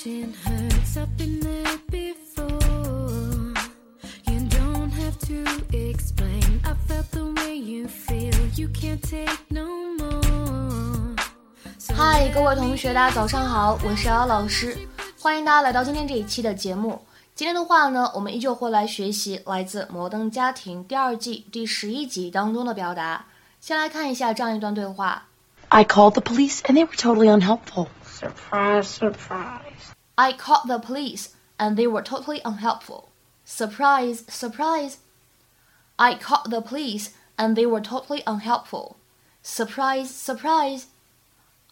Touching hurts, I've been there before. You don't have to explain. I felt the way you feel. You can't take no more. So 嗨，各位同学，大家早上好，我是姚老师，欢迎大家来到今天这一期的节目。今天的话呢，我们依旧会来学习来自《摩登家庭》第二季第十一集当中的表达。先来看一下这样一段对话 I called the police and they were totally unhelpful. Surprise, surprise. I called the police and they were totally unhelpful. Surprise, surprise. I called the police and they were totally unhelpful. Surprise, surprise.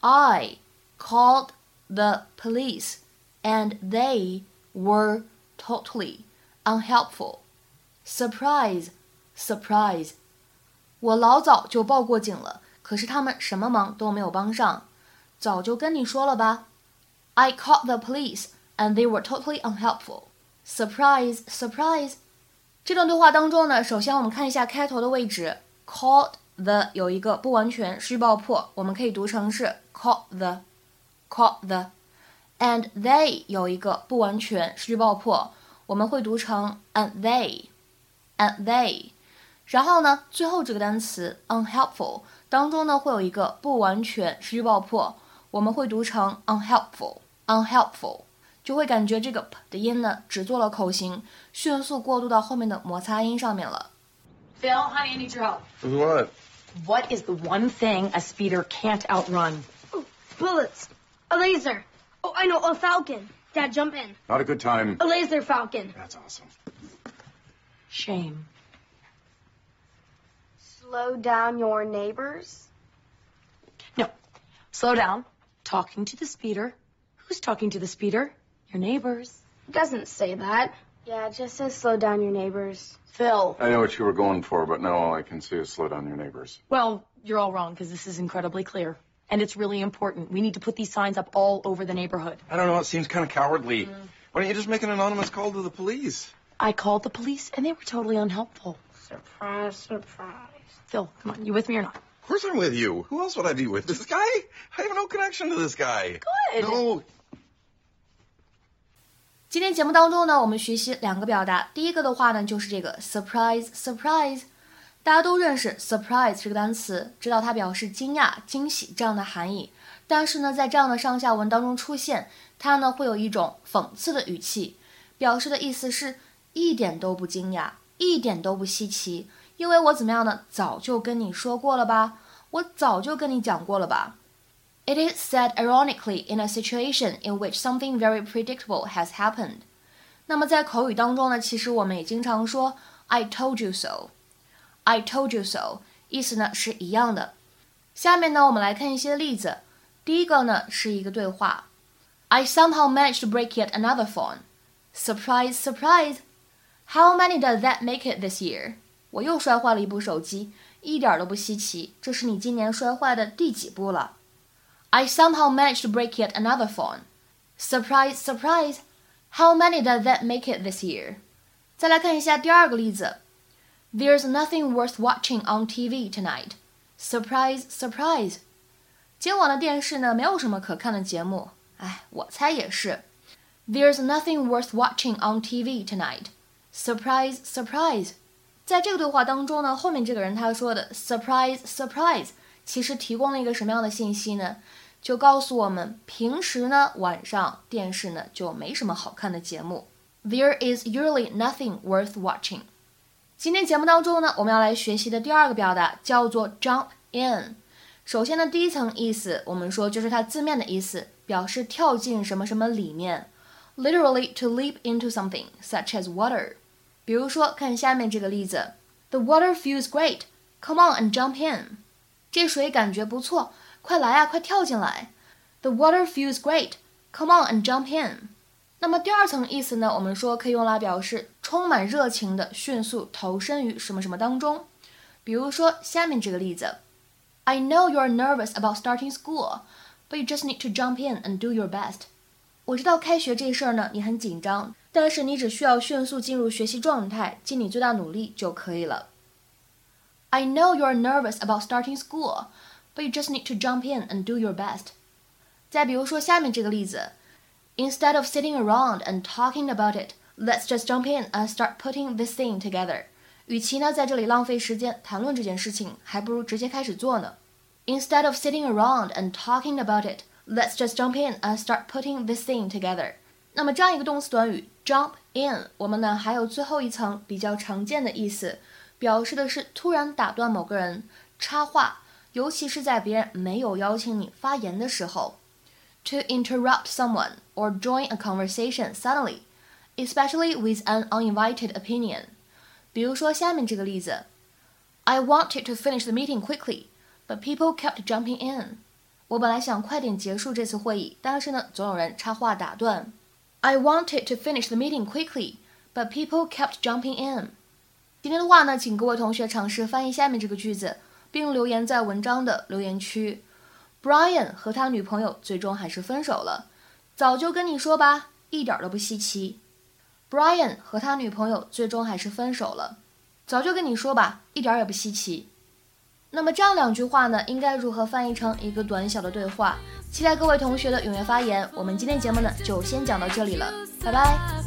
I called the police and they were totally unhelpful. Surprise, surprise. 我老早就报过警了，可是他们什么忙都没有帮上。 早就跟你说了吧。I called the police and they were totally unhelpful. Surprise, surprise. 这段对话当中呢，首先我们看一下开头的位置，called the 有一个不完全失去爆破，我们可以读成是 called the, called the, and they 有一个不完全失去爆破，我们会读成 and they, and they. 然后呢，最后这个单词 unhelpful 当中呢会有一个不完全失去爆破，我们会读成 unhelpful，unhelpful，就会感觉这个 p 的音呢只做了口型，迅速过渡到后面的摩擦音上面了。 Phil, honey, I need your help. What? What is the one thing a speeder can't outrun? Bullets. A laser. Oh, I know, a falcon. Dad, jump in. Not a good time. A laser falcon. That's awesome. Shame. slow down your neighbors? No. Slow down. Talking to the speeder. Who's talking to the speeder? Your neighbors. It Doesn't say that. Yeah, it just says slow down your neighbors. Phil. I know what you were going for, but now all I can see is slow down your neighbors. Well, you're all wrong because this is incredibly clear. And it's really important. We need to put these signs up all over the neighborhood. I don't know. It seems kind of cowardly. Mm-hmm. Why don't you just make an anonymous call to the police? I called the police and they were totally unhelpful. Surprise, surprise. Phil, come on, you with me or not? Course I'm with you. Who else would I be with? This guy? I have no connection to this guy. Good. No. 今天节目当中呢，我们学习两个表达。第一个的话呢，就是这个 surprise surprise，大家都认识 surprise 这个单词，知道它表示惊讶、惊喜这样的含义。但是呢，在这样的上下文当中出现，它呢会有一种讽刺的语气，表示的意思是一点都不惊讶，一点都不稀奇，因为我怎么样呢？早就跟你说过了吧，我早就跟你讲过了吧。It is said ironically in a situation in which something very predictable has happened. 那么在口语当中呢，其实我们也经常说 "I told you so", "I told you so"，意思呢是一样的。下面呢，我们来看一些例子。第一个呢是一个对话：I somehow managed to break yet another phone. Surprise, surprise! How many does that make it this year? 我又摔坏了一部手机，一点都不稀奇。这是你今年摔坏的第几部了？I somehow managed to break yet another phone. Surprise, surprise! How many does that make it this year? 再来看一下第二个例子。There's nothing worth watching on TV tonight. Surprise, surprise! 今晚的电视呢，没有什么可看的节目。哎，我猜也是。There's nothing worth watching on TV tonight. Surprise, surprise! 在这个对话当中呢，后面这个人他说的 surprise, surprise，其实提供了一个什么样的信息呢？就告诉我们，平时呢晚上电视呢就没什么好看的节目。There is usually nothing worth watching。今天节目当中呢，我们要来学习的第二个表达叫做 jump in。首先呢，第一层意思我们说就是它字面的意思，表示跳进什么什么里面，literally to leap into something such as water。比如说，看下面这个例子：The water feels great. Come on and jump in。这水感觉不错，快来啊，快跳进来。The water feels great. Come on and jump in。那么第二层意思呢，我们说可以用来表示充满热情的迅速投身于什么什么当中。比如说下面这个例子：I know you're nervous about starting school, but you just need to jump in and do your best。我知道开学这事儿呢，你很紧张， 但是你只需要迅速进入学习状态，尽你最大努力就可以了。I know you're nervous about starting school, but you just need to jump in and do your best。再比如说下面这个例子 Instead of sitting around and talking about it, let's just jump in and start putting this thing together. 与其呢在这里浪费时间谈论这件事情，还不如直接开始做呢。Instead of sitting around and talking about it, let's just jump in and start putting this thing together. 那么这样一个动词短语 jump in，我们呢还有最后一层比较常见的意思，表示的是突然打断某个人，插话，尤其是在别人没有邀请你发言的时候。To interrupt someone or join a conversation suddenly, especially with an uninvited opinion. 比如说下面这个例子，I wanted to finish the meeting quickly, but people kept jumping in. 我本来想快点结束这次会议，但是呢，总有人插话打断。I wanted to finish the meeting quickly, but people kept jumping in. 今天的话呢，请各位同学尝试翻译下面这个句子，并留言在文章的留言区。Brian 和他女朋友最终还是分手了，早就跟你说吧，一点都不稀奇。Brian 和他女朋友最终还是分手了，早就跟你说吧，一点也不稀奇。那么这样两句话呢，应该如何翻译成一个短小的对话？期待各位同学的踊跃发言。我们今天节目呢，就先讲到这里了，拜拜。